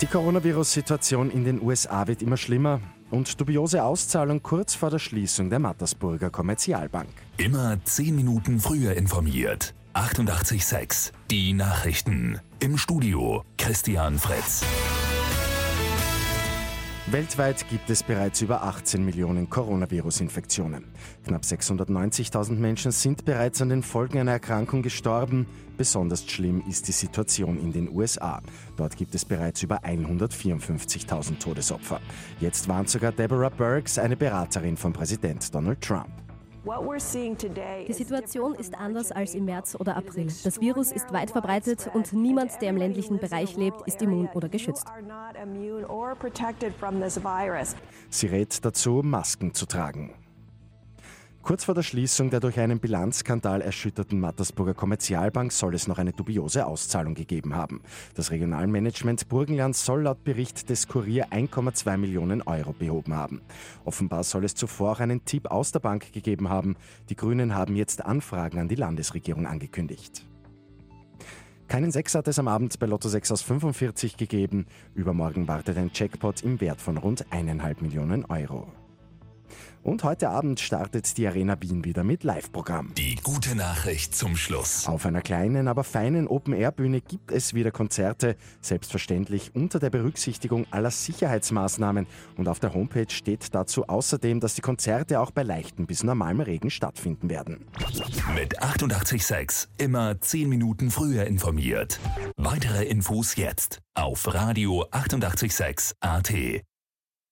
Die Coronavirus-Situation in den USA wird immer schlimmer und dubiose Auszahlung kurz vor der Schließung der Mattersburger Kommerzialbank. Immer 10 Minuten früher informiert. 88.6 Die Nachrichten. Im Studio Christian Fritz. Weltweit gibt es bereits über 18 Millionen Coronavirus-Infektionen. Knapp 690.000 Menschen sind bereits an den Folgen einer Erkrankung gestorben. Besonders schlimm ist die Situation in den USA. Dort gibt es bereits über 154.000 Todesopfer. Jetzt warnt sogar Deborah Burks, eine Beraterin von Präsident Donald Trump. Die Situation ist anders als im März oder April. Das Virus ist weit verbreitet und niemand, der im ländlichen Bereich lebt, ist immun oder geschützt. Sie rät dazu, Masken zu tragen. Kurz vor der Schließung der durch einen Bilanzskandal erschütterten Mattersburger Kommerzialbank soll es noch eine dubiose Auszahlung gegeben haben. Das Regionalmanagement Burgenland soll laut Bericht des Kurier 1,2 Millionen Euro behoben haben. Offenbar soll es zuvor auch einen Tipp aus der Bank gegeben haben. Die Grünen haben jetzt Anfragen an die Landesregierung angekündigt. Keinen Sechs hat es am Abend bei Lotto 6 aus 45 gegeben. Übermorgen wartet ein Jackpot im Wert von rund 1,5 Millionen Euro. Und heute Abend startet die Arena Wien wieder mit Live-Programm. Die gute Nachricht zum Schluss. Auf einer kleinen, aber feinen Open-Air-Bühne gibt es wieder Konzerte, selbstverständlich unter der Berücksichtigung aller Sicherheitsmaßnahmen. Und auf der Homepage steht dazu außerdem, dass die Konzerte auch bei leichtem bis normalem Regen stattfinden werden. Mit 886 immer 10 Minuten früher informiert. Weitere Infos jetzt auf Radio 886 AT.